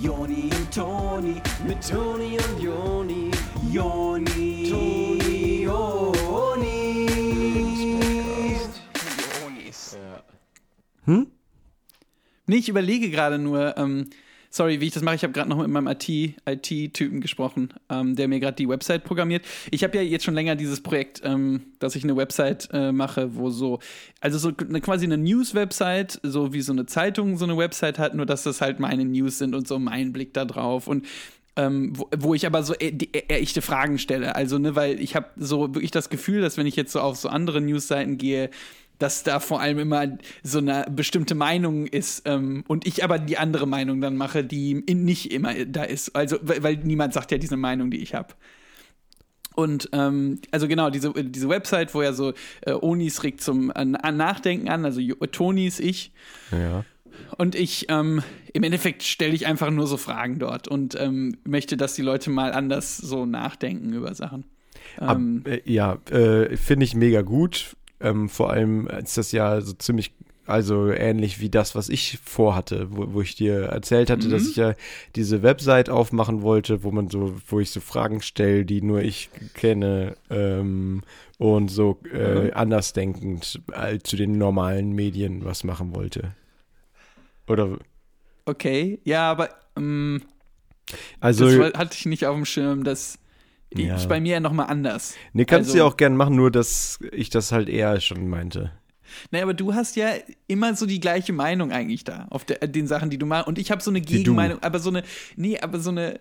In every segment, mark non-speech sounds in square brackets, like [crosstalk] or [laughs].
Joni und Toni, mit Toni und Joni, Joni, Toni, Joni. Hm? Nee, ich überlege gerade nur, ähm, sorry, wie ich das mache. Ich habe gerade noch mit meinem IT-Typen gesprochen, ähm, der mir gerade die Website programmiert. Ich habe ja jetzt schon länger dieses Projekt, ähm, dass ich eine Website äh, mache, wo so, also so eine, quasi eine News-Website, so wie so eine Zeitung so eine Website hat, nur dass das halt meine News sind und so mein Blick da drauf. Und ähm, wo, wo, ich aber so e e echte Fragen stelle. Also, ne, weil ich habe so wirklich das Gefühl, dass wenn ich jetzt so auf so andere Newsseiten gehe, dass da vor allem immer so eine bestimmte Meinung ist ähm, und ich aber die andere Meinung dann mache, die nicht immer da ist. Also, weil, weil niemand sagt ja diese Meinung, die ich habe. Und ähm, also genau, diese, diese Website, wo ja so äh, Onis regt zum äh, Nachdenken an, also Tonis, ich. Ja. Und ich, ähm, im Endeffekt stelle ich einfach nur so Fragen dort und ähm, möchte, dass die Leute mal anders so nachdenken über Sachen. Ab, äh, ja, äh, finde ich mega gut. Ähm, vor allem ist das ja so ziemlich, also ähnlich wie das, was ich vorhatte, wo, wo ich dir erzählt hatte, mhm. dass ich ja diese Website aufmachen wollte, wo man so, wo ich so Fragen stelle, die nur ich kenne ähm, und so äh, mhm. andersdenkend äh, zu den normalen Medien was machen wollte. Oder? Okay, ja, aber ähm, also das hatte ich nicht auf dem Schirm, dass ja. ist bei mir ja nochmal anders. Nee, kannst also, du ja auch gern machen, nur dass ich das halt eher schon meinte. Naja, aber du hast ja immer so die gleiche Meinung eigentlich da auf der, den Sachen, die du machst. Und ich habe so eine Gegenmeinung, aber so eine, nee, aber so eine,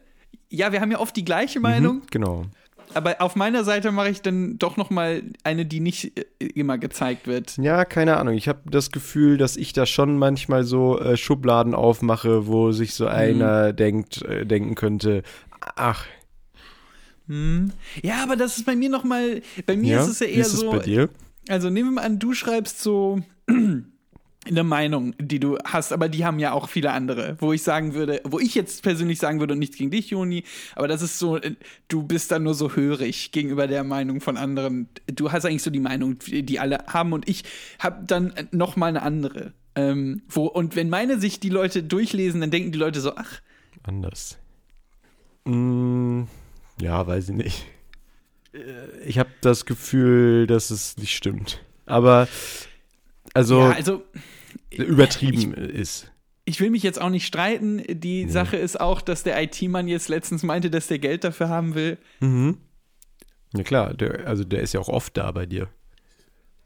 ja, wir haben ja oft die gleiche Meinung. Mhm, genau. Aber auf meiner Seite mache ich dann doch noch mal eine, die nicht äh, immer gezeigt wird. Ja, keine Ahnung. Ich habe das Gefühl, dass ich da schon manchmal so äh, Schubladen aufmache, wo sich so einer mhm. denkt, äh, denken könnte, ach, hm. Ja, aber das ist bei mir noch mal. Bei mir ja, ist es ja eher ist so. Bei dir? Also nehmen wir mal an, du schreibst so [clears throat] eine Meinung, die du hast, aber die haben ja auch viele andere, wo ich sagen würde, wo ich jetzt persönlich sagen würde und nichts gegen dich, Joni, aber das ist so, du bist dann nur so hörig gegenüber der Meinung von anderen. Du hast eigentlich so die Meinung, die alle haben und ich habe dann noch mal eine andere. Ähm, wo, und wenn meine sich die Leute durchlesen, dann denken die Leute so, ach. Anders. Mmh. Ja, weiß ich nicht. Äh, ich habe das Gefühl, dass es nicht stimmt. Aber also, ja, also übertrieben ich, ist. Ich will mich jetzt auch nicht streiten. Die ja. Sache ist auch, dass der IT-Mann jetzt letztens meinte, dass der Geld dafür haben will. Mhm. Ja klar, der, also der ist ja auch oft da bei dir.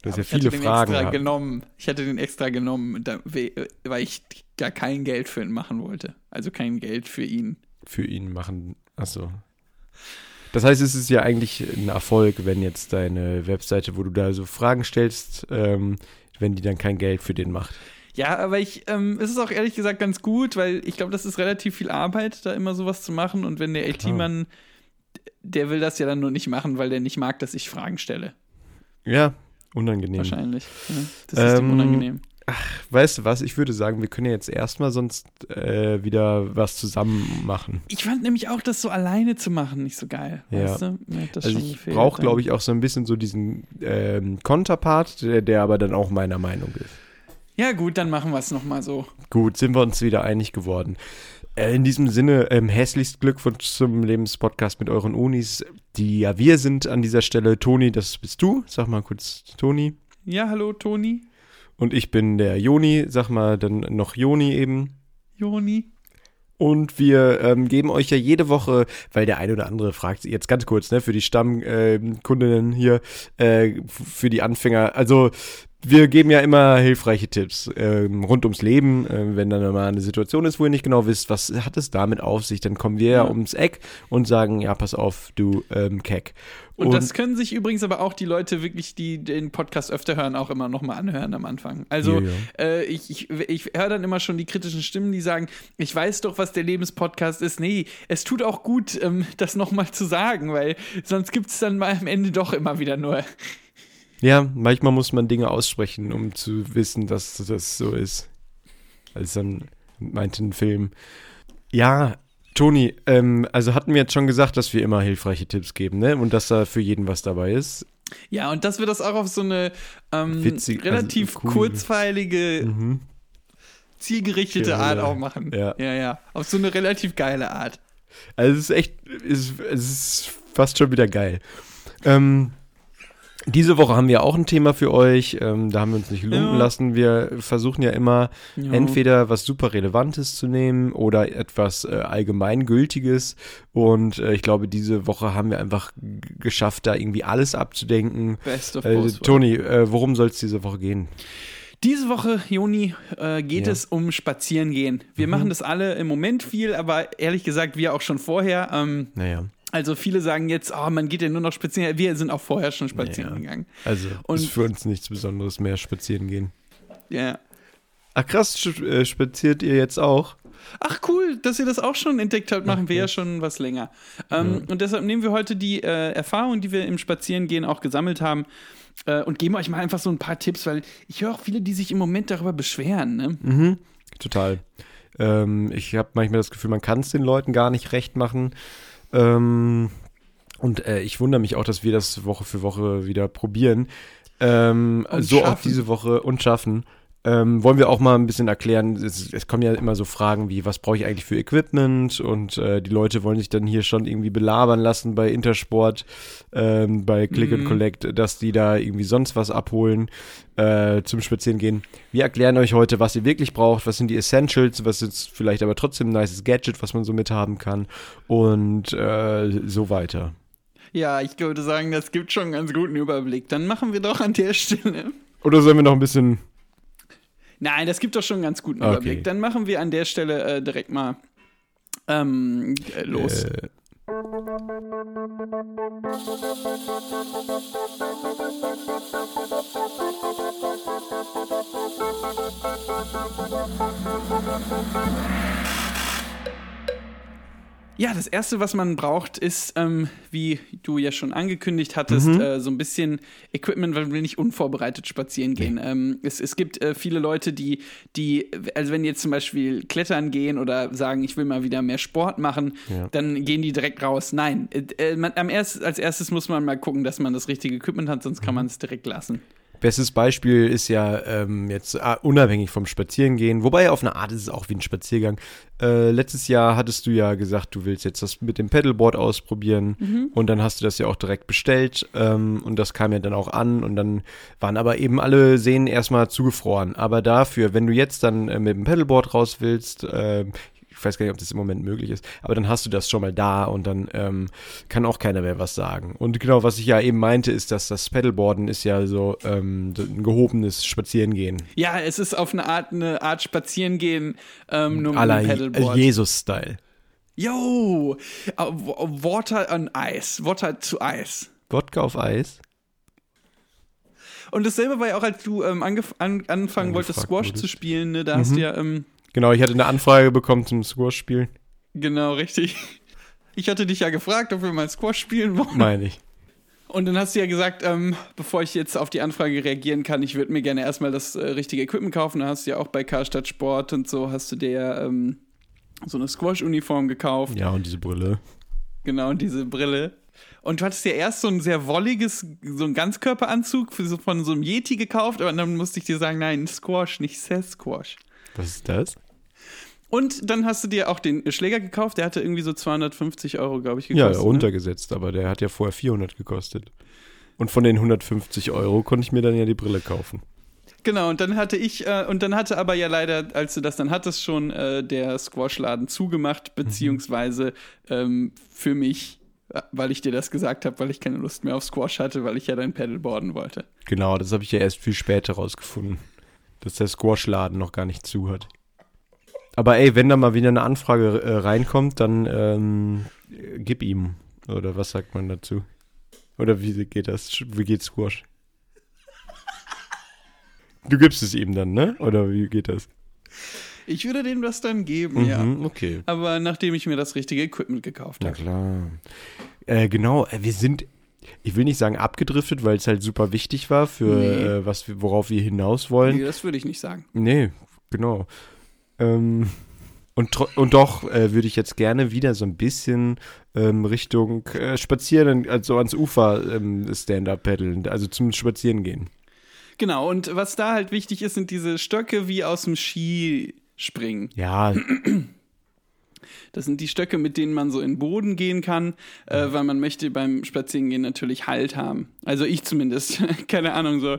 Du hast ja viele ich Fragen. Extra genommen. Ich hatte den extra genommen, weil ich gar kein Geld für ihn machen wollte. Also kein Geld für ihn. Für ihn machen. Achso. Das heißt, es ist ja eigentlich ein Erfolg, wenn jetzt deine Webseite, wo du da so Fragen stellst, ähm, wenn die dann kein Geld für den macht. Ja, aber ich, ähm, es ist auch ehrlich gesagt ganz gut, weil ich glaube, das ist relativ viel Arbeit, da immer sowas zu machen. Und wenn der IT-Mann, der will das ja dann nur nicht machen, weil der nicht mag, dass ich Fragen stelle. Ja, unangenehm. Wahrscheinlich. Ja, das ist ähm, unangenehm. Ach, weißt du was? Ich würde sagen, wir können ja jetzt erstmal sonst äh, wieder was zusammen machen. Ich fand nämlich auch, das so alleine zu machen nicht so geil. Ja. Weißt du? also ich brauche, glaube ich, auch so ein bisschen so diesen ähm, Konterpart, der, der aber dann auch meiner Meinung ist. Ja, gut, dann machen wir es nochmal so. Gut, sind wir uns wieder einig geworden. Äh, in diesem Sinne, ähm, hässlichst Glückwunsch zum Lebenspodcast mit euren Unis, die ja wir sind an dieser Stelle. Toni, das bist du. Sag mal kurz, Toni. Ja, hallo, Toni. Und ich bin der Joni, sag mal dann noch Joni eben. Joni. Und wir ähm, geben euch ja jede Woche, weil der eine oder andere fragt, jetzt ganz kurz, ne, für die Stammkundinnen äh, hier, äh, für die Anfänger, also wir geben ja immer hilfreiche Tipps ähm, rund ums Leben. Ähm, wenn dann mal eine Situation ist, wo ihr nicht genau wisst, was hat es damit auf sich, dann kommen wir ja ums Eck und sagen, ja, pass auf, du ähm, Keck. Und, und, das können sich übrigens aber auch die Leute wirklich, die den Podcast öfter hören, auch immer nochmal anhören am Anfang. Also ja, ja. Äh, ich, ich, ich höre dann immer schon die kritischen Stimmen, die sagen, ich weiß doch, was der Lebenspodcast ist. Nee, es tut auch gut, ähm, das nochmal zu sagen, weil sonst gibt es dann mal am Ende doch immer wieder nur ja, manchmal muss man Dinge aussprechen, um zu wissen, dass das so ist. Als dann meinte ein Film. Ja, Toni, ähm, also hatten wir jetzt schon gesagt, dass wir immer hilfreiche Tipps geben, ne? Und dass da für jeden was dabei ist. Ja, und dass wir das auch auf so eine ähm, Witzig, also relativ also cool. kurzweilige, mhm. zielgerichtete Ja, Art ja. auch machen. Ja. ja, ja. Auf so eine relativ geile Art. Also es ist echt, es ist, es ist fast schon wieder geil. Ähm, diese Woche haben wir auch ein Thema für euch. Ähm, da haben wir uns nicht lumpen Ja. lassen. Wir versuchen ja immer Ja. entweder was super Relevantes zu nehmen oder etwas äh, Allgemeingültiges. Und äh, ich glaube, diese Woche haben wir einfach geschafft, da irgendwie alles abzudenken. Best of Äh. Toni, äh, worum soll es diese Woche gehen? Diese Woche, Joni, äh, geht Ja. es um Spazierengehen. Wir machen das alle im Moment viel, aber ehrlich gesagt, wir auch schon vorher. Ähm, Naja, also viele sagen jetzt, oh, man geht ja nur noch spazieren. Wir sind auch vorher schon spazieren Ja. gegangen. also Und- ist für uns nichts Besonderes mehr spazieren gehen. Ja. Ach krass, äh, spaziert ihr jetzt auch? Ach cool, dass ihr das auch schon entdeckt habt, machen wir ja schon was länger. Ähm, Und deshalb nehmen wir heute die äh, Erfahrung, die wir im Spazierengehen auch gesammelt haben äh, und geben euch mal einfach so ein paar Tipps, weil ich höre auch viele, die sich im Moment darüber beschweren. Ne? Mhm, total. Ähm, ich habe manchmal das Gefühl, man kann es den Leuten gar nicht recht machen. Ähm, und äh, ich wundere mich auch, dass wir das Woche für Woche wieder probieren. Ähm, so auch schaffen. diese Woche und schaffen. Ähm, wollen wir auch mal ein bisschen erklären, es, es kommen ja immer so Fragen wie, was brauche ich eigentlich für Equipment? Und äh, die Leute wollen sich dann hier schon irgendwie belabern lassen bei Intersport, ähm, bei Click and Mhm. Collect, dass die da irgendwie sonst was abholen äh, zum Spazierengehen. Wir erklären euch heute, was ihr wirklich braucht, was sind die Essentials, was ist vielleicht aber trotzdem ein nices Gadget, was man so mithaben kann und äh, so weiter. Ja, ich würde sagen, das gibt schon einen ganz guten Überblick. Dann machen wir doch an der Stelle. Oder sollen wir noch ein bisschen Nein, das gibt doch schon einen ganz guten Okay. Überblick. Dann machen wir an der Stelle äh, direkt mal ähm, äh, los. Äh, Ja, das erste, was man braucht, ist, ähm, wie du ja schon angekündigt hattest, äh, so ein bisschen Equipment, weil wir nicht unvorbereitet spazieren gehen. Ähm, es, es gibt äh, viele Leute, die, die, also wenn die jetzt zum Beispiel klettern gehen oder sagen, ich will mal wieder mehr Sport machen, Ja. dann gehen die direkt raus. Nein, äh, äh, man, am erst, als erstes muss man mal gucken, dass man das richtige Equipment hat, sonst kann man es direkt lassen. Bestes Beispiel ist ja ähm, jetzt äh, unabhängig vom Spazierengehen, wobei auf eine Art ist es auch wie ein Spaziergang. Äh, letztes Jahr hattest du ja gesagt, du willst jetzt das mit dem Pedalboard ausprobieren und dann hast du das ja auch direkt bestellt ähm, und das kam ja dann auch an und dann waren aber eben alle Sehnen erstmal zugefroren. Aber dafür, wenn du jetzt dann äh, mit dem Pedalboard raus willst, äh, weiß gar nicht, ob das im Moment möglich ist, aber dann hast du das schon mal da und dann ähm, kann auch keiner mehr was sagen. Und genau, was ich ja eben meinte, ist, dass das Pedalboarden ist ja so ähm, ein gehobenes Spazierengehen. Ja, es ist auf eine Art, eine Art Spazierengehen, ähm, nur mit einem Pedalboard. Jesus-Style. Yo, uh, w- Water on Ice, Water to Ice. Wodka auf Eis. Und dasselbe war ja auch, als du ähm, angef an anfangen wolltest, Squash wurdest. zu spielen, ne? Da hast du ja, ähm, Genau, ich hatte eine Anfrage bekommen zum Squash-Spielen, genau, richtig. Ich hatte dich ja gefragt, ob wir mal Squash spielen wollen. meine ich. Und dann hast du ja gesagt, ähm, bevor ich jetzt auf die Anfrage reagieren kann, ich würde mir gerne erstmal das äh, richtige Equipment kaufen. Da hast du ja auch bei Karstadt Sport und so, hast du dir ähm, so eine Squash-Uniform gekauft. Ja, und diese Brille. Genau, und diese Brille. Und du hattest ja erst so ein sehr wolliges, so ein Ganzkörperanzug für so, von so einem Yeti gekauft, aber dann musste ich dir sagen, nein, Squash, nicht Sasquatch. Was ist das? Und dann hast du dir auch den Schläger gekauft, der hatte irgendwie so 250 Euro, glaube ich, Ja, gekostet. ne? runtergesetzt, aber der hat ja vorher 400 gekostet. Und von den 150 Euro konnte ich mir dann ja die Brille kaufen. Genau, und dann hatte ich, äh, und dann hatte aber ja leider, als du das dann hattest, schon äh, der Squash-Laden zugemacht, beziehungsweise ähm, für mich, äh, weil ich dir das gesagt habe, weil ich keine Lust mehr auf Squash hatte, weil ich ja dein Paddleboarden wollte. Genau, das habe ich ja erst viel später rausgefunden, dass der Squash-Laden noch gar nicht zu hat. Aber ey, wenn da mal wieder eine Anfrage äh, reinkommt, dann ähm, äh, gib ihm. Oder was sagt man dazu? Oder wie geht das? Wie geht Squash? Du gibst es ihm dann, ne? Oder wie geht das? Ich würde dem das dann geben, ja. Mhm, okay. Aber nachdem ich mir das richtige Equipment gekauft Na habe. klar. Äh, genau, äh, wir sind, ich will nicht sagen abgedriftet, weil es halt super wichtig war für Nee. äh, was wir, worauf wir hinaus wollen. Nee, das würde ich nicht sagen. Nee, genau. Ähm, und, und doch äh, würde ich jetzt gerne wieder so ein bisschen ähm, Richtung äh, Spazieren, also ans Ufer ähm, Stand-up paddeln, also zum Spazieren gehen. Genau, und was da halt wichtig ist, sind diese Stöcke wie aus dem Ski, springen. Ja, Das sind die Stöcke, mit denen man so in den Boden gehen kann, äh, weil man möchte beim Spazierengehen natürlich Halt haben. Also ich zumindest. [laughs] Keine Ahnung, so.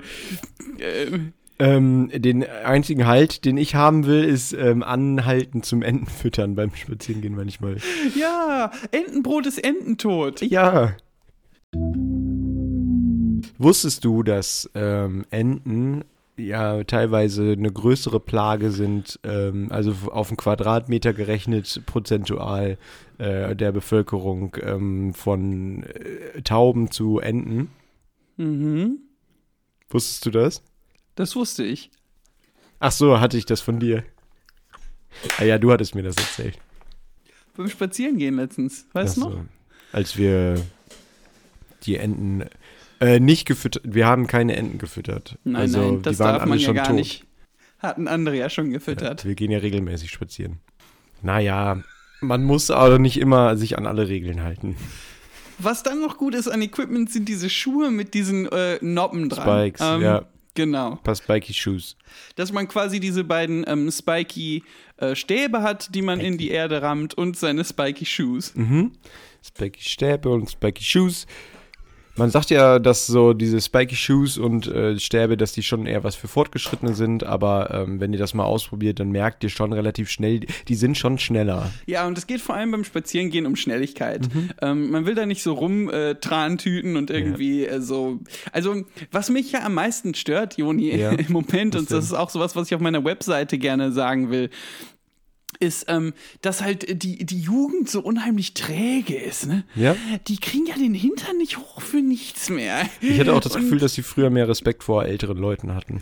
Äh, ähm, den einzigen Halt, den ich haben will, ist ähm, anhalten zum Entenfüttern beim Spazierengehen manchmal. ja, Entenbrot ist Ententod. Ja. Wusstest du, dass ähm, Enten ja teilweise eine größere Plage sind, ähm, also auf einen Quadratmeter gerechnet prozentual äh, der Bevölkerung ähm, von äh, Tauben zu Enten? Mhm. Wusstest du das? Das wusste ich. Ach so, hatte ich das von dir. Ah ja, du hattest mir das erzählt. Beim Spazierengehen letztens. Weißt du Ach noch? so. Als wir die Enten äh, nicht gefüttert, wir haben keine Enten gefüttert. Nein, also nein, das die waren darf man ja schon gar tot. nicht. Hatten andere ja schon gefüttert. Wir gehen ja regelmäßig spazieren. Naja, man muss aber nicht immer sich an alle Regeln halten. Was dann noch gut ist an Equipment, sind diese Schuhe mit diesen äh, Noppen dran. Spikes, ja. Genau. Paar spiky Shoes. Dass man quasi diese beiden ähm, spiky äh, Stäbe hat, die man in die Erde rammt und seine spiky Shoes. Mhm. Spiky Stäbe und spiky Shoes. Man sagt ja, dass so diese spiky Shoes und äh, Stäbe, dass die schon eher was für Fortgeschrittene sind, aber ähm, wenn ihr das mal ausprobiert, dann merkt ihr schon relativ schnell, die sind schon schneller. Ja, und es geht vor allem beim Spazierengehen um Schnelligkeit. Mhm. Ähm, man will da nicht so rum äh, Trantüten und irgendwie äh, so. Also, was mich ja am meisten stört, Joni, Ja. [laughs] im Moment, Was und das ist auch sowas, was ich auf meiner Webseite gerne sagen will, ist, ähm, dass halt die, die Jugend so unheimlich träge ist, ne? Ja. Die kriegen ja den Hintern nicht hoch für nichts mehr. Ich hatte auch das Gefühl, dass sie früher mehr Respekt vor älteren Leuten hatten.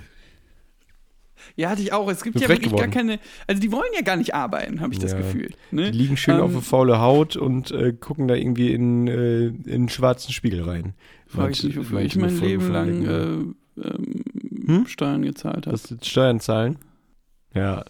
Ja, hatte ich auch. Es gibt ja wirklich geworden. gar keine. Also, die wollen ja gar nicht arbeiten, habe ich das Ja. Gefühl. Ne? Die liegen schön Ähm, auf eine faule Haut und äh, gucken da irgendwie in, äh, in einen schwarzen Spiegel rein. Frage ich mich, wofür ich mein Leben lang äh, ähm, Hm? Steuern gezahlt habe. Das Steuern zahlen? Ja.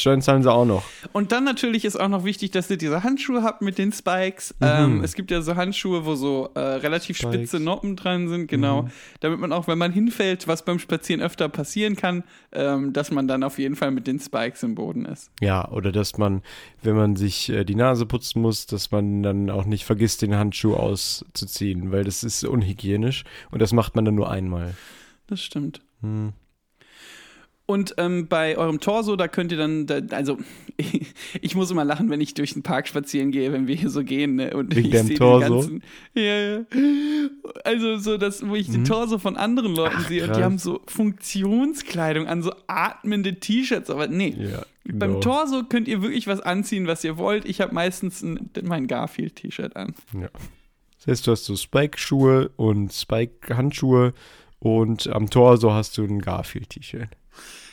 Steuern zahlen sie auch noch. Und dann natürlich ist auch noch wichtig, dass ihr diese Handschuhe habt mit den Spikes. Mhm. Ähm, es gibt ja so Handschuhe, wo so äh, relativ Spikes. spitze Noppen dran sind, genau. Mhm. Damit man auch, wenn man hinfällt, was beim Spazieren öfter passieren kann, ähm, dass man dann auf jeden Fall mit den Spikes im Boden ist. Ja, oder dass man, wenn man sich äh, die Nase putzen muss, dass man dann auch nicht vergisst, den Handschuh auszuziehen, weil das ist unhygienisch und das macht man dann nur einmal. Das stimmt. Hm. Und ähm, bei eurem Torso, da könnt ihr dann, da, also [laughs] ich muss immer lachen, wenn ich durch den Park spazieren gehe, wenn wir hier so gehen. Ne? Und Wegen ich deinem Torso? ganzen. Ja, ja. Also so, dass, wo ich den Torso von anderen Leuten Mhm. Ach, sehe und krass. die haben so Funktionskleidung an, so atmende T-Shirts, aber nee. Ja, Beim genau. Torso könnt ihr wirklich was anziehen, was ihr wollt. Ich habe meistens ein, mein Garfield-T-Shirt an. Ja. Das heißt, du hast so Spike-Schuhe und Spike-Handschuhe und am Torso hast du ein Garfield-T-Shirt.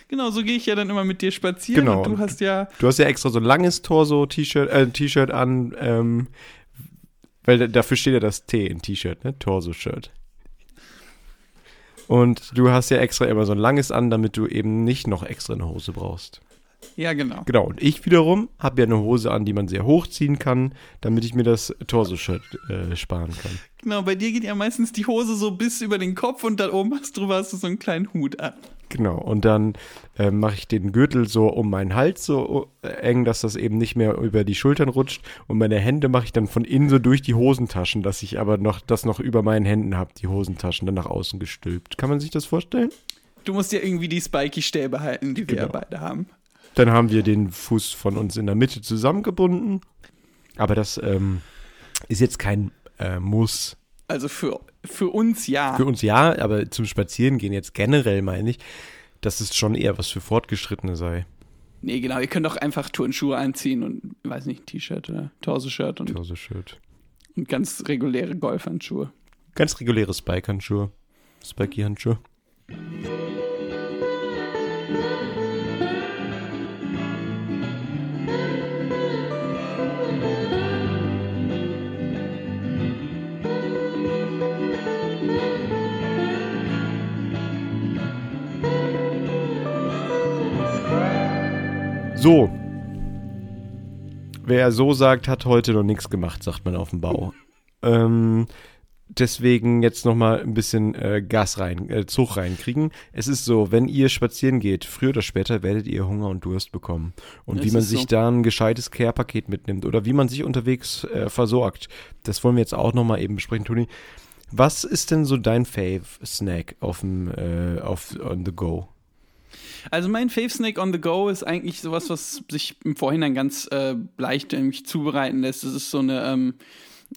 Genau, so gehe ich ja dann immer mit dir spazieren Genau. und du hast ja Du hast ja extra so ein langes Torso-T-Shirt äh, T-Shirt an, ähm, weil da- dafür steht ja das T in T-Shirt, ne? Torso-Shirt. Und du hast ja extra immer so ein langes an, damit du eben nicht noch extra eine Hose brauchst. Ja, genau. Genau, und ich wiederum habe ja eine Hose an, die man sehr hochziehen kann, damit ich mir das Torso-Shirt äh, sparen kann. Genau, bei dir geht ja meistens die Hose so bis über den Kopf und da oben hast drüber hast du so einen kleinen Hut an. Genau, und dann äh, mache ich den Gürtel so um meinen Hals so äh, eng, dass das eben nicht mehr über die Schultern rutscht. Und meine Hände mache ich dann von innen so durch die Hosentaschen, dass ich aber noch das noch über meinen Händen habe, die Hosentaschen dann nach außen gestülpt. Kann man sich das vorstellen? Du musst ja irgendwie die Spiky-Stäbe halten, die wir Genau. beide haben. Dann haben wir den Fuß von uns in der Mitte zusammengebunden. Aber das ähm, ist jetzt kein äh, Muss. Also für, für uns ja. Für uns ja, aber zum Spazierengehen jetzt generell meine ich, dass es schon eher was für Fortgeschrittene sei. nee, genau, ihr könnt doch einfach Turnschuhe anziehen und, weiß nicht, ein T-Shirt oder Torso-Shirt und, Torso-Shirt. und ganz reguläre Golfhandschuhe. Ganz reguläre Spike-Handschuhe. Spiky-Handschuhe. So. Wer so sagt, hat heute noch nichts gemacht, sagt man auf dem Bau. Ähm, deswegen jetzt nochmal ein bisschen äh, Gas rein, äh, Zug reinkriegen. Es ist so, wenn ihr spazieren geht, früher oder später werdet ihr Hunger und Durst bekommen. Und Das wie man sich so. da ein gescheites Care-Paket mitnimmt oder wie man sich unterwegs äh, versorgt, das wollen wir jetzt auch nochmal eben besprechen, Toni. Was ist denn so dein Fave-Snack auf dem, äh, auf on the go? Also mein Fave Snack on the go ist eigentlich sowas, was sich im Vorhinein ganz äh, leicht irgendwie zubereiten lässt. Das ist so eine ähm,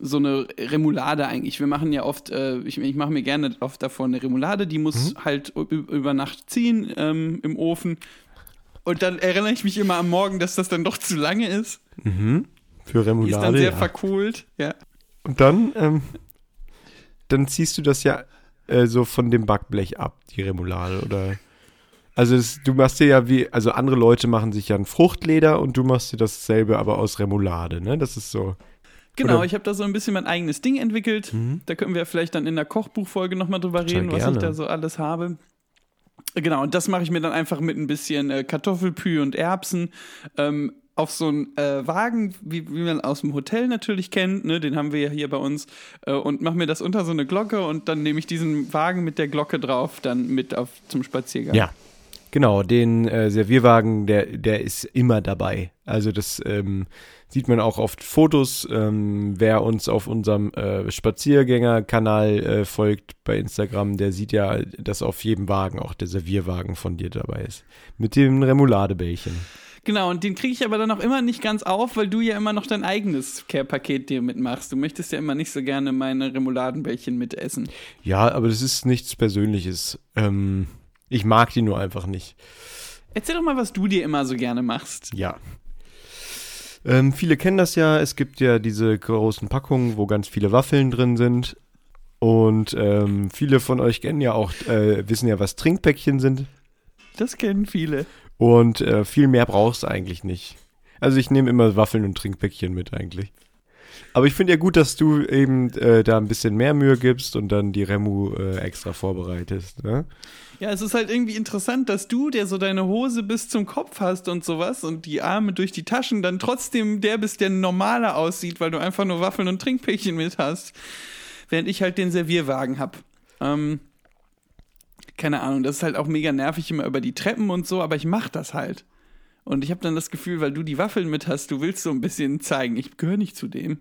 so eine Remoulade eigentlich. Wir machen ja oft, äh, ich, ich mache mir gerne oft davon eine Remoulade, die muss halt ü- über Nacht ziehen ähm, im Ofen. Und dann erinnere ich mich immer am Morgen, dass das dann doch zu lange ist. Mhm. Für Die Remoulade. ist dann sehr ja. verkohlt. Ja. Und dann, ähm, dann ziehst du das ja äh, so von dem Backblech ab, die Remoulade, oder? Also das, du machst dir ja wie, also andere Leute machen sich ja ein Fruchtleder und du machst dir dasselbe, aber aus Remoulade, ne? Das ist so. Genau, Oder- ich habe da so ein bisschen mein eigenes Ding entwickelt. Da können wir vielleicht dann in der Kochbuchfolge nochmal drüber Total reden, was gerne. ich da so alles habe. Genau, und das mache ich mir dann einfach mit ein bisschen äh, Kartoffelpü und Erbsen ähm, auf so einen äh, Wagen, wie, wie man aus dem Hotel natürlich kennt, ne? den haben wir ja hier bei uns, äh, und mache mir das unter so eine Glocke und dann nehme ich diesen Wagen mit der Glocke drauf dann mit auf zum Spaziergang. Ja. Genau, den äh, Servierwagen, der, der ist immer dabei. Also das ähm, sieht man auch auf Fotos. Ähm, wer uns auf unserem äh, Spaziergängerkanal äh, folgt bei Instagram, der sieht ja, dass auf jedem Wagen auch der Servierwagen von dir dabei ist. Mit dem Remouladebällchen. Genau, und den kriege ich aber dann auch immer nicht ganz auf, weil du ja immer noch dein eigenes Care-Paket dir mitmachst. Du möchtest ja immer nicht so gerne meine Remouladenbällchen mitessen. Ja, aber das ist nichts Persönliches. Ähm, ich mag die nur einfach nicht. Erzähl doch mal, was du dir immer so gerne machst. Ja. Ähm, viele kennen das ja. Es gibt ja diese großen Packungen, wo ganz viele Waffeln drin sind. Und ähm, viele von euch kennen ja auch, äh, wissen ja, was Trinkpäckchen sind. Das kennen viele. Und äh, viel mehr brauchst du eigentlich nicht. Also ich nehme immer Waffeln und Trinkpäckchen mit eigentlich. Aber ich finde ja gut, dass du eben äh, da ein bisschen mehr Mühe gibst und dann die Remu äh, extra vorbereitest. Ne? Ja, es ist halt irgendwie interessant, dass du, der so deine Hose bis zum Kopf hast und sowas und die Arme durch die Taschen, dann trotzdem der bist, der normaler aussieht, weil du einfach nur Waffeln und Trinkpäckchen mit hast. Während ich halt den Servierwagen hab. Ähm, keine Ahnung, das ist halt auch mega nervig immer über die Treppen und so, aber ich mach das halt. Und ich habe dann das Gefühl, weil du die Waffeln mit hast, du willst so ein bisschen zeigen, ich gehöre nicht zu dem.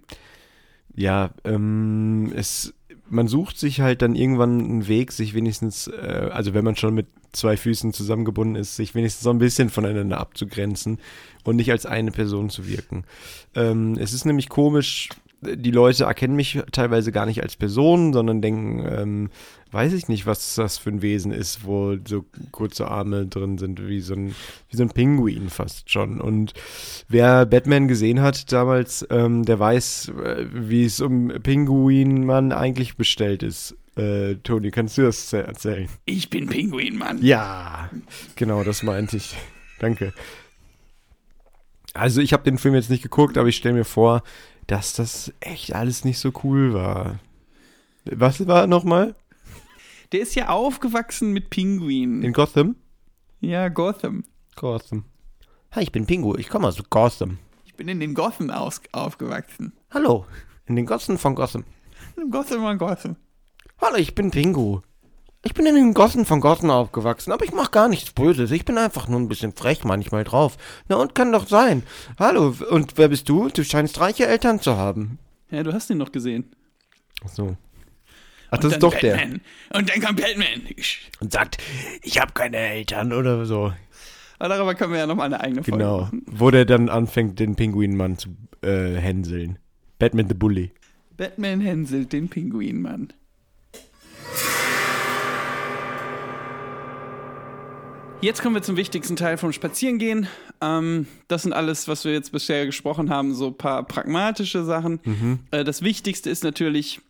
Ja, ähm, es, man sucht sich halt dann irgendwann einen Weg, sich wenigstens, äh, also wenn man schon mit zwei Füßen zusammengebunden ist, sich wenigstens so ein bisschen voneinander abzugrenzen und nicht als eine Person zu wirken. Ähm, es ist nämlich komisch, die Leute erkennen mich teilweise gar nicht als Person, sondern denken, ähm, weiß ich nicht, was das für ein Wesen ist, wo so kurze Arme drin sind, wie so ein, wie so ein Pinguin fast schon. Und wer Batman gesehen hat damals, ähm, der weiß, äh, wie es um Pinguinmann eigentlich bestellt ist. Äh, Toni, kannst du das erzählen? Ich bin Pinguin, Mann. Ja, genau, das meinte ich. Danke. Also ich habe den Film jetzt nicht geguckt, aber ich stelle mir vor, dass das echt alles nicht so cool war. Was war nochmal? Der ist ja aufgewachsen mit Pinguinen. In Gotham? ja, Gotham. Gotham. Hi, ich bin Pingu, ich komme aus Gotham. Ich bin in den Gotham aus aufgewachsen. Hallo, in den Gossen von Gotham. In Gotham an Gotham. Hallo, ich bin Pingu. Ich bin in den Gossen von Gotham aufgewachsen, aber ich mach gar nichts Böses. Ich bin einfach nur ein bisschen frech manchmal drauf. Na und kann doch sein. Hallo, und wer bist du? Du scheinst reiche Eltern zu haben. Ja, du hast ihn noch gesehen. Ach so. Ach, das ist doch der. Batman. Und dann kommt Batman. Und sagt, ich habe keine Eltern oder so. Aber darüber können wir ja nochmal eine eigene Folge Genau. machen. Wo der dann anfängt, den Pinguinmann zu äh, hänseln. Batman the Bully. Batman hänselt den Pinguinmann. Jetzt kommen wir zum wichtigsten Teil vom Spazierengehen. Ähm, das sind alles, was wir jetzt bisher gesprochen haben, so ein paar pragmatische Sachen. Mhm. Äh, das Wichtigste ist natürlich,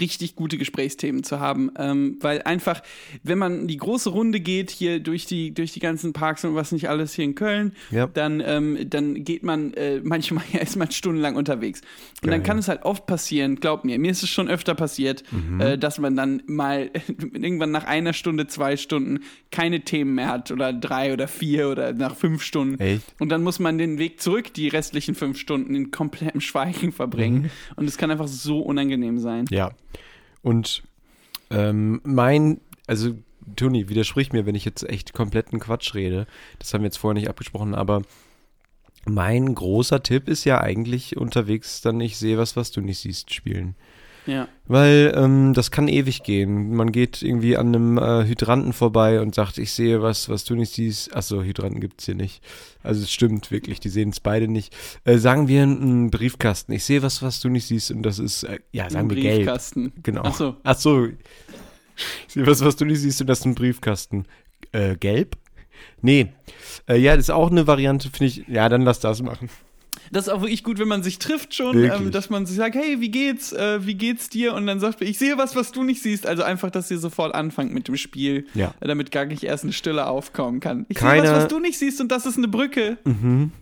richtig gute Gesprächsthemen zu haben, ähm, weil einfach, wenn man die große Runde geht hier durch die durch die ganzen Parks und was nicht alles hier in Köln, Ja. dann ähm, dann geht man äh, manchmal ja [laughs] ist man stundenlang unterwegs und dann Geil. kann es halt oft passieren, glaub mir, mir ist es schon öfter passiert, Mhm. äh, dass man dann mal [laughs] irgendwann nach einer Stunde, zwei Stunden keine Themen mehr hat oder drei oder vier oder nach fünf Stunden Echt? und dann muss man den Weg zurück, die restlichen fünf Stunden in komplettem Schweigen verbringen. Mhm. Und es kann einfach so unangenehm sein. Ja. Und ähm, mein, also Toni, widersprich mir, wenn ich jetzt echt kompletten Quatsch rede. Das haben wir jetzt vorher nicht abgesprochen, aber mein großer Tipp ist ja eigentlich unterwegs dann ich sehe was, was du nicht siehst, spielen. Ja. Weil ähm, das kann ewig gehen. Man geht irgendwie an einem äh, Hydranten vorbei und sagt, ich sehe was, was du nicht siehst. Achso, Hydranten gibt's hier nicht. Also es stimmt wirklich, die sehen es beide nicht. Äh, sagen wir einen Briefkasten. Ich sehe was, was du nicht siehst und das ist, äh, ja, sagen wir gelb. Briefkasten. Genau. Ach so. Ach so. Ich sehe was, was du nicht siehst und das ist ein Briefkasten. Äh, gelb? Nee. Äh, ja, das ist auch eine Variante, finde ich. Ja, dann lass das machen. Das ist auch wirklich gut, wenn man sich trifft schon, ähm, dass man sich sagt, hey, wie geht's? Äh, wie geht's dir? Und dann sagt man, ich sehe was, was du nicht siehst. Also einfach, dass ihr sofort anfangt mit dem Spiel, Ja. äh, damit gar nicht erst eine Stille aufkommen kann. Ich sehe Keiner- was, was du nicht siehst und das ist eine Brücke. Mhm.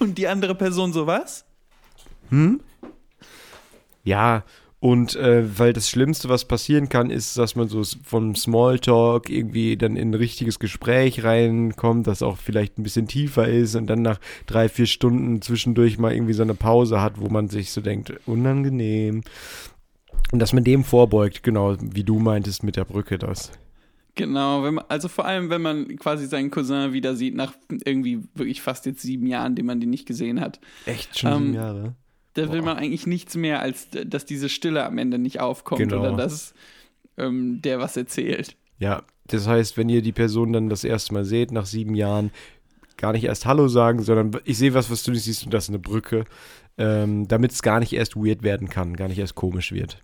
Und die andere Person so was? Ja, und äh, weil das Schlimmste, was passieren kann, ist, dass man so vom Smalltalk irgendwie dann in ein richtiges Gespräch reinkommt, das auch vielleicht ein bisschen tiefer ist und dann nach drei, vier Stunden zwischendurch mal irgendwie so eine Pause hat, wo man sich so denkt, unangenehm. Und dass man dem vorbeugt, genau, wie du meintest mit der Brücke das. Genau, wenn man, also vor allem, wenn man quasi seinen Cousin wieder sieht, nach irgendwie wirklich fast jetzt sieben Jahren, die man den nicht gesehen hat. Echt schon Ähm, sieben Jahre? Da will man eigentlich nichts mehr, als dass diese Stille am Ende nicht aufkommt Genau. oder dass ähm, der was erzählt. Ja, das heißt, wenn ihr die Person dann das erste Mal seht, nach sieben Jahren, gar nicht erst Hallo sagen, sondern ich sehe was, was du nicht siehst und das ist eine Brücke, ähm, damit es gar nicht erst weird werden kann, gar nicht erst komisch wird.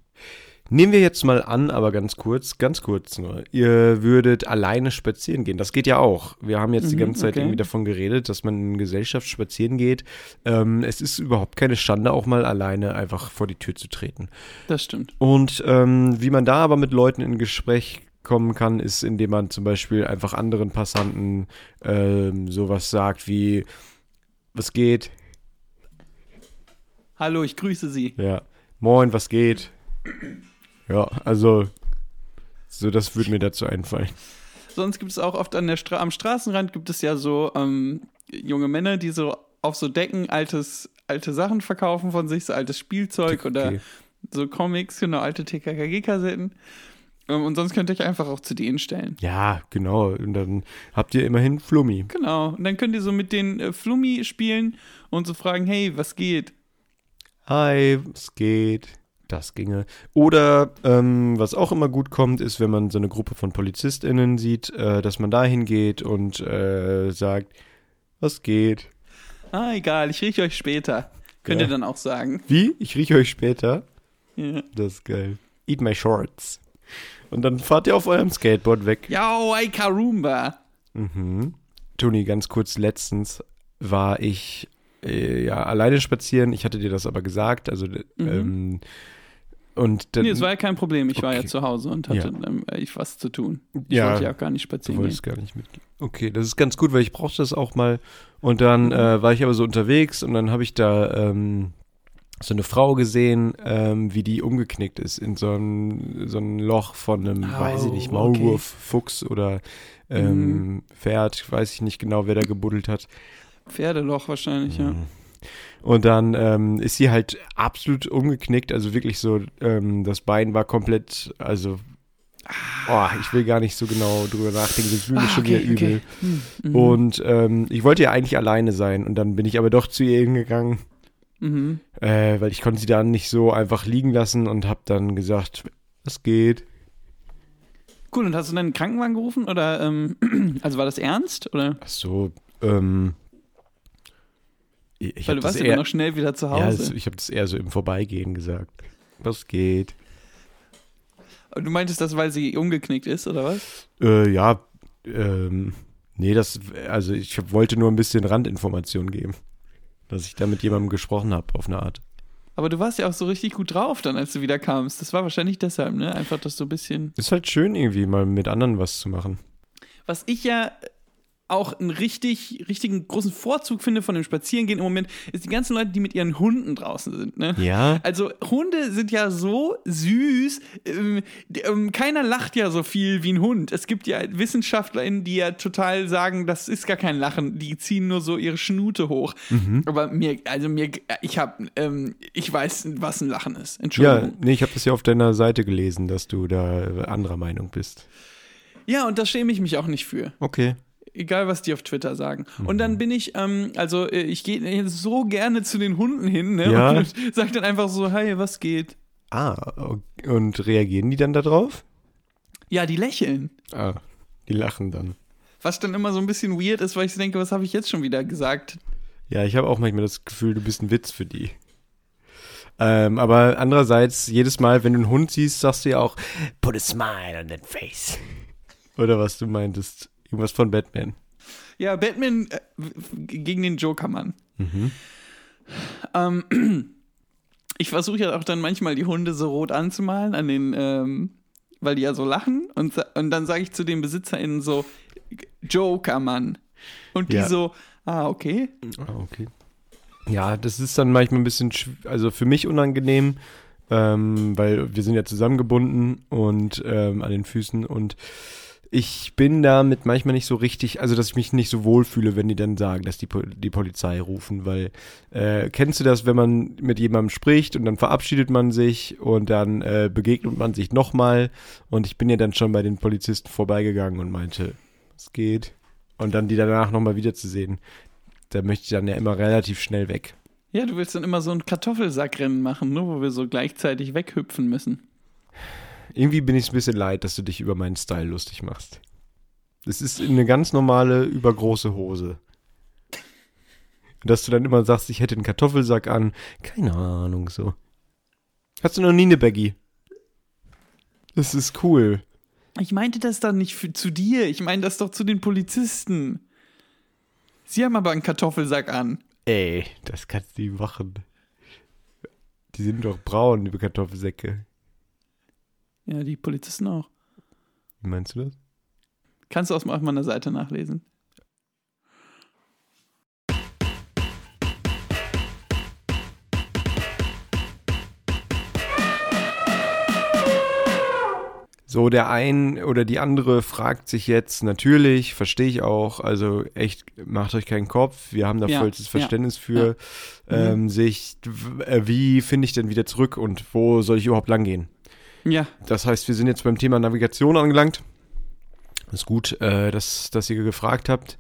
Nehmen wir jetzt mal an, aber ganz kurz, ganz kurz nur, ihr würdet alleine spazieren gehen. Das geht ja auch. Wir haben jetzt die Mhm, ganze Zeit okay. irgendwie davon geredet, dass man in Gesellschaft spazieren geht. Ähm, es ist überhaupt keine Schande, auch mal alleine einfach vor die Tür zu treten. Das stimmt. Und ähm, wie man da aber mit Leuten in Gespräch kommen kann, ist, indem man zum Beispiel einfach anderen Passanten ähm, sowas sagt wie, was geht? Hallo, ich grüße Sie. Ja, moin, was geht? Ja, also, so das würde mir dazu einfallen. Sonst gibt es auch oft an der Stra am Straßenrand gibt es ja so ähm, junge Männer, die so auf so Decken altes, alte Sachen verkaufen von sich, so altes Spielzeug oder Okay. so Comics, genau, alte TKKG-Kassetten. Ähm, und sonst könnt ihr euch einfach auch zu denen stellen. Ja, genau. Und dann habt ihr immerhin Flummi. Genau. Und dann könnt ihr so mit den äh, Flummi spielen und so fragen, hey, was geht? Hi, was geht? Das ginge. Oder ähm, was auch immer gut kommt, ist, wenn man so eine Gruppe von PolizistInnen sieht, äh, dass man da hingeht und äh, sagt, was geht? Ah, egal, ich rieche euch später. Könnt Ja. ihr dann auch sagen. Wie? Ich rieche euch später. Ja. Das ist geil. Eat my shorts. Und dann fahrt ihr auf eurem Skateboard weg. Yo, ey, Karumba. Mhm. Toni, ganz kurz, letztens war ich äh, ja alleine spazieren. Ich hatte dir das aber gesagt. Also, ähm, und dann, Nee, es war ja kein Problem. Ich war ja Okay. zu Hause und hatte Ja. ähm, ich was zu tun. Ich Ja. wollte ja auch gar nicht Du spazieren gehen. wolltest gar nicht mitgehen. Okay, das ist ganz gut, weil ich brauchte das auch mal. Und dann äh, war ich aber so unterwegs und dann habe ich da ähm, so eine Frau gesehen, ähm, wie die umgeknickt ist in so ein, so ein Loch von einem, Oh, weiß ich nicht, okay. Maulwurf, Fuchs oder ähm, Pferd, weiß ich nicht genau, wer da gebuddelt hat. Pferdeloch wahrscheinlich, ja. Und dann ähm, ist sie halt absolut umgeknickt, also wirklich so, ähm, das Bein war komplett, also, oh, ich will gar nicht so genau drüber nachdenken, das fühlt mich Ah, schon okay, wieder übel. okay. Hm, mhm. Und ähm, ich wollte ja eigentlich alleine sein und dann bin ich aber doch zu ihr hingegangen, Mhm. äh, weil ich konnte sie dann nicht so einfach liegen lassen und habe dann gesagt, was geht? Cool, und hast du dann einen Krankenwagen gerufen? Oder, ähm, [clears throat] also war das ernst? Oder? Ach so, ähm, ich, Weil habe du das warst ja eher, dann noch schnell wieder zu ja, Hause. das, ich habe das eher so im Vorbeigehen gesagt. Was geht? Und du meintest das, weil sie umgeknickt ist, oder was? Äh, ja, ähm, nee, das, also ich wollte nur ein bisschen Randinformation geben, dass ich da mit jemandem gesprochen habe, auf eine Art. Aber du warst ja auch so richtig gut drauf dann, als du wieder kamst. Das war wahrscheinlich deshalb, ne? Einfach, dass du ein bisschen. Ist halt schön irgendwie mal mit anderen was zu machen. Was ich ja auch einen richtig, richtigen großen Vorzug finde von dem Spazierengehen im Moment, ist die ganzen Leute, die mit ihren Hunden draußen sind. Ne? Ja. Also Hunde sind ja so süß. Ähm, ähm, keiner lacht ja so viel wie ein Hund. Es gibt ja WissenschaftlerInnen, die ja total sagen, das ist gar kein Lachen. Die ziehen nur so ihre Schnute hoch. Aber mir, also mir, ich habe, ähm, ich weiß, was ein Lachen ist. Ja, Entschuldigung. nee, ich habe das ja auf deiner Seite gelesen, dass du da anderer Meinung bist. Ja, und da schäme ich mich auch nicht für. Okay. Egal, was die auf Twitter sagen. Und dann bin ich, ähm, also äh, ich gehe so gerne zu den Hunden hin ne? Ja. und [laughs] sag dann einfach so, hey, was geht? Ah, und reagieren die dann darauf? Ja, die lächeln. Ah, die lachen dann. Was dann immer so ein bisschen weird ist, weil ich denke, was habe ich jetzt schon wieder gesagt? Ja, ich habe auch manchmal das Gefühl, du bist ein Witz für die. Ähm, aber andererseits, jedes Mal, wenn du einen Hund siehst, sagst du ja auch, put a smile on that face. [laughs] Oder was du meintest. Irgendwas von Batman. Ja, Batman äh, gegen den Joker-Mann. Mhm. Ähm, [clears throat] ich versuche ja auch dann manchmal die Hunde so rot anzumalen, an den, ähm, weil die ja so lachen. Und, und dann sage ich zu den BesitzerInnen so, Joker-Mann. Und die Ja. so, ah, okay. Ah, okay. Ja, das ist dann manchmal ein bisschen, also für mich unangenehm, ähm, weil wir sind ja zusammengebunden und ähm, an den Füßen und ich bin damit manchmal nicht so richtig, also dass ich mich nicht so wohlfühle, wenn die dann sagen, dass die, die Polizei rufen, weil äh, kennst du das, wenn man mit jemandem spricht und dann verabschiedet man sich und dann äh, begegnet man sich nochmal und ich bin ja dann schon bei den Polizisten vorbeigegangen und meinte, es geht und dann die danach nochmal wiederzusehen, da möchte ich dann ja immer relativ schnell weg. Ja, du willst dann immer so ein Kartoffelsackrennen machen, ne, wo wir so gleichzeitig weghüpfen müssen. Irgendwie bin ich ein bisschen leid, dass du dich über meinen Style lustig machst. Das ist eine ganz normale, übergroße Hose. Dass du dann immer sagst, ich hätte einen Kartoffelsack an. Keine Ahnung, so. Hast du noch nie eine Baggy? Das ist cool. Ich meinte das dann nicht für, zu dir, ich meine das doch zu den Polizisten. Sie haben aber einen Kartoffelsack an. Ey, das kannst du nicht machen. Die sind doch braun, die Kartoffelsäcke. Ja, die Polizisten auch. Wie meinst du das? Kannst du aus auf meiner Seite nachlesen. So, der ein oder die andere fragt sich jetzt natürlich, verstehe ich auch, also echt, macht euch keinen Kopf, wir haben da Ja, vollstes ja, Verständnis für, ja. ähm, sich, w- äh, wie finde ich denn wieder zurück und wo soll ich überhaupt langgehen? Ja, Das heißt, wir sind jetzt beim Thema Navigation angelangt. Ist gut, äh, dass, dass ihr gefragt habt,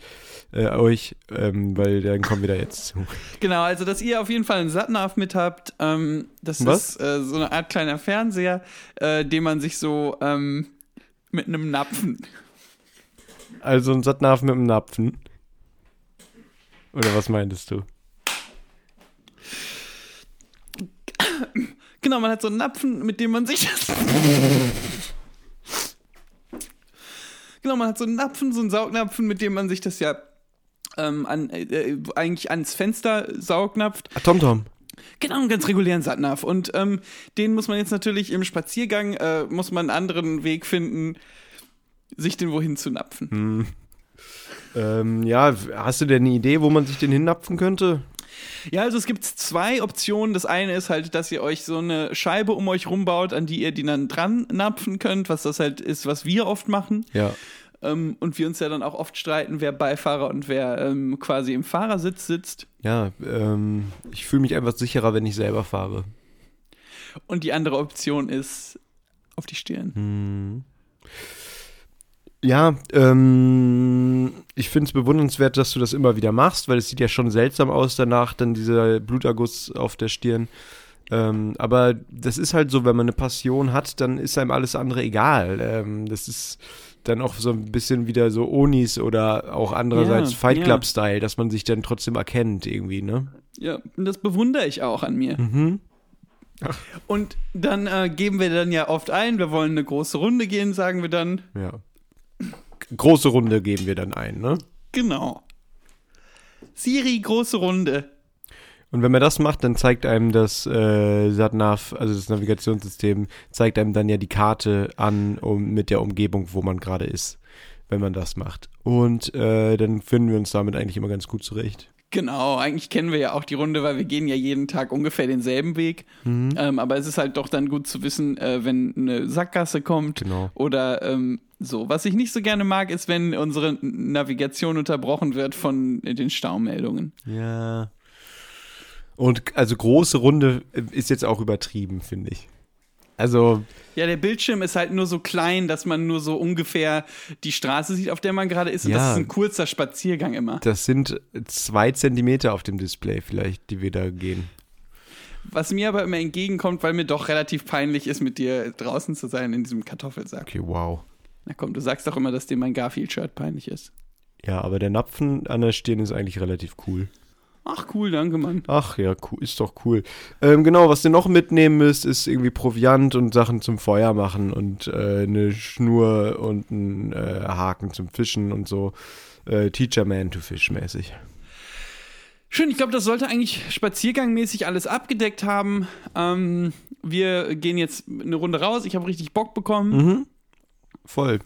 äh, euch, ähm, weil dann kommen wir da jetzt zu. [laughs] genau, also dass ihr auf jeden Fall einen Satnav mit habt. Ähm, das Was? ist äh, so eine Art kleiner Fernseher, äh, den man sich so ähm, mit einem Napfen. Also ein Satnav mit einem Napfen. Oder was meintest du? Genau, man hat so einen Napfen, mit dem man sich das. genau, man hat so einen Napfen, so einen Saugnapfen, mit dem man sich das ja ähm, an, äh, eigentlich ans Fenster saugnapft. Ah, TomTom. Genau, einen ganz regulären Satnav. Und ähm, den muss man jetzt natürlich im Spaziergang, äh, muss man einen anderen Weg finden, sich den wohin zu napfen. Ähm, ja, hast du denn eine Idee, wo man sich den hinnapfen könnte? Ja, also es gibt zwei Optionen. Das eine ist halt, dass ihr euch so eine Scheibe um euch rumbaut, an die ihr die dann dran napfen könnt, was das halt ist, was wir oft machen. Ja. Ähm, und wir uns ja dann auch oft streiten, wer Beifahrer und wer ähm, quasi im Fahrersitz sitzt. Ja, ähm, ich fühle mich einfach sicherer, wenn ich selber fahre. Und die andere Option ist auf die Stirn. Hm. Ja, ähm, ich finde es bewundernswert, dass du das immer wieder machst, weil es sieht ja schon seltsam aus danach, dann dieser Bluterguss auf der Stirn. Ähm, aber das ist halt so, wenn man eine Passion hat, dann ist einem alles andere egal. Ähm, das ist dann auch so ein bisschen wieder so Onis oder auch andererseits Ja, Fight ja. Club-Style, dass man sich dann trotzdem erkennt irgendwie, ne? Ja, und das bewundere ich auch an mir. Mhm. Und dann äh, geben wir dann ja oft ein, wir wollen eine große Runde gehen, sagen wir dann. Ja. Große Runde geben wir dann ein, ne? Genau. Siri, große Runde. Und wenn man das macht, dann zeigt einem das äh, SatNav, also das Navigationssystem, zeigt einem dann ja die Karte an um, mit der Umgebung, wo man gerade ist. wenn man das macht. Und äh, dann finden wir uns damit eigentlich immer ganz gut zurecht. Genau, eigentlich kennen wir ja auch die Runde, weil wir gehen ja jeden Tag ungefähr denselben Weg. Mhm. Ähm, aber es ist halt doch dann gut zu wissen, äh, wenn eine Sackgasse kommt Genau. oder ähm, so. Was ich nicht so gerne mag, ist, wenn unsere Navigation unterbrochen wird von äh, den Staumeldungen. Ja. Und also große Runde ist jetzt auch übertrieben, finde ich. Also, Ja, der Bildschirm ist halt nur so klein, dass man nur so ungefähr die Straße sieht, auf der man gerade ist. Und Ja. das ist ein kurzer Spaziergang immer. das sind zwei Zentimeter auf dem Display vielleicht, die wir da gehen. Was mir aber immer entgegenkommt, weil mir doch relativ peinlich ist, mit dir draußen zu sein in diesem Kartoffelsack. Okay, wow. Na komm, du sagst doch immer, dass dir mein Garfield-Shirt peinlich ist. Ja, aber der Napfen an der Stirn ist eigentlich relativ cool. Ach cool, danke, Mann. Ach ja, cool, ist doch cool. Ähm, genau, was ihr noch mitnehmen müsst, ist irgendwie Proviant und Sachen zum Feuer machen und äh, eine Schnur und ein äh, Haken zum Fischen und so. Äh, Teacher Man to Fish mäßig. Schön, ich glaube, das sollte eigentlich spaziergangmäßig alles abgedeckt haben. Ähm, wir gehen jetzt eine Runde raus. Ich habe richtig Bock bekommen. Mhm. Voll.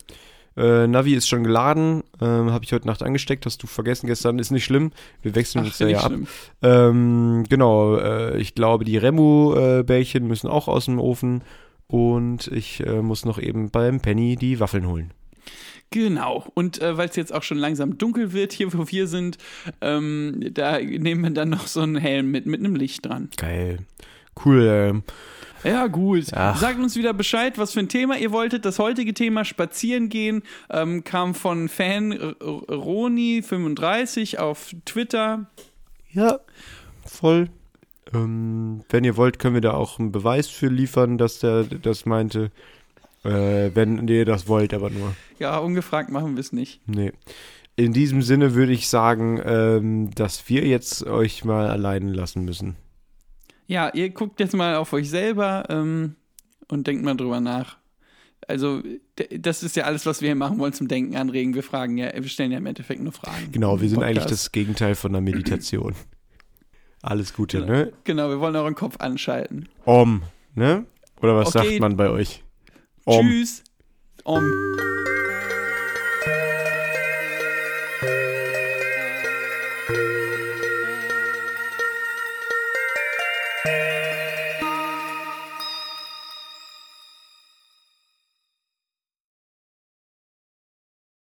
Äh, Navi ist schon geladen, ähm, habe ich heute Nacht angesteckt, hast du vergessen gestern, ist nicht schlimm. Wir wechseln Ach, uns da ja ab. Ähm, genau, äh, ich glaube, die Remu-Bällchen müssen auch aus dem Ofen und ich äh, muss noch eben beim Penny die Waffeln holen. Genau. Und äh, weil es jetzt auch schon langsam dunkel wird, hier wo wir sind, ähm, da nehmen wir dann noch so einen Helm mit, mit einem Licht dran. Geil. Cool. Ähm, Ja, gut. Ach. Sagt uns wieder Bescheid, was für ein Thema ihr wolltet. Das heutige Thema Spazieren gehen ähm, kam von Fan R- R- Roni35 auf Twitter. ja, voll. Ähm, wenn ihr wollt, können wir da auch einen Beweis für liefern, dass der das meinte. Äh, wenn ihr das wollt, aber nur. Ja, ungefragt machen wir es nicht. Nee. In diesem Sinne würde ich sagen, ähm, dass wir jetzt euch mal allein lassen müssen. Ja, ihr guckt jetzt mal auf euch selber ähm, und denkt mal drüber nach. Also, das ist ja alles, was wir hier machen wollen, zum Denken anregen. Wir fragen ja, wir stellen ja im Endeffekt nur Fragen. Genau, wir sind Podcast. eigentlich das Gegenteil von der Meditation. Alles Gute, Genau. ne? Genau, wir wollen euren Kopf anschalten. Om, ne? Oder was Okay. sagt man bei euch? Om. Tschüss. Om.